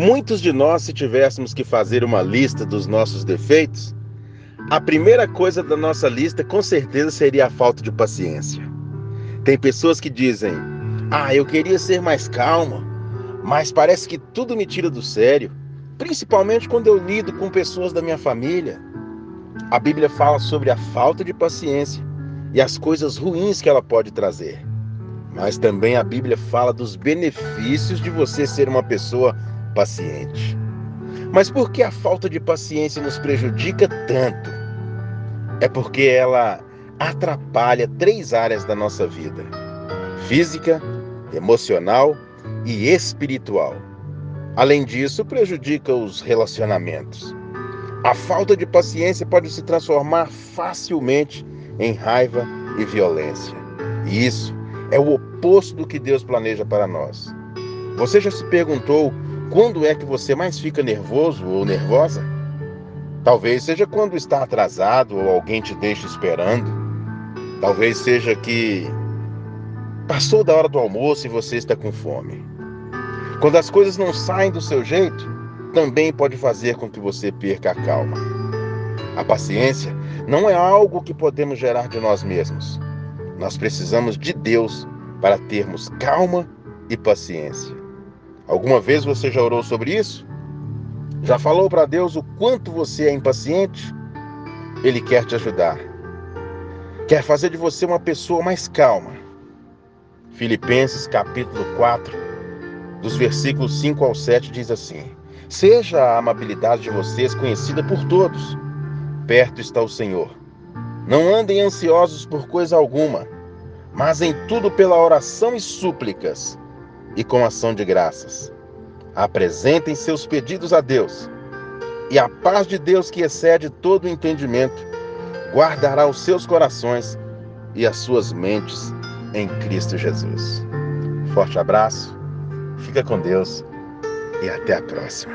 Muitos de nós, se tivéssemos que fazer uma lista dos nossos defeitos, a primeira coisa da nossa lista com certeza seria a falta de paciência. Tem pessoas que dizem: Ah, eu queria ser mais calma, mas parece que tudo me tira do sério, principalmente quando eu lido com pessoas da minha família. A Bíblia fala sobre a falta de paciência e as coisas ruins que ela pode trazer. Mas também a Bíblia fala dos benefícios de você ser uma pessoa paciente. Mas por que a falta de paciência nos prejudica tanto? É porque ela atrapalha três áreas da nossa vida: física, emocional e espiritual. Além disso, prejudica os relacionamentos. A falta de paciência pode se transformar facilmente em raiva e violência. E isso é o oposto do que Deus planeja para nós. Você já se perguntou quando é que você mais fica nervoso ou nervosa? Talvez seja quando está atrasado ou alguém te deixa esperando. Talvez seja que passou da hora do almoço e você está com fome. Quando as coisas não saem do seu jeito, também pode fazer com que você perca a calma. A paciência não é algo que podemos gerar de nós mesmos. Nós precisamos de Deus para termos calma e paciência. Alguma vez você já orou sobre isso? Já falou para Deus o quanto você é impaciente? Ele quer te ajudar. Quer fazer de você uma pessoa mais calma. Filipenses capítulo 4, dos versículos 5 ao 7 diz assim: Seja a amabilidade de vocês conhecida por todos. Perto está o Senhor. Não andem ansiosos por coisa alguma, mas em tudo pela oração e súplicas e com ação de graças. Apresentem seus pedidos a Deus, e a paz de Deus, que excede todo o entendimento, guardará os seus corações e as suas mentes em Cristo Jesus. Forte abraço, fica com Deus e até a próxima.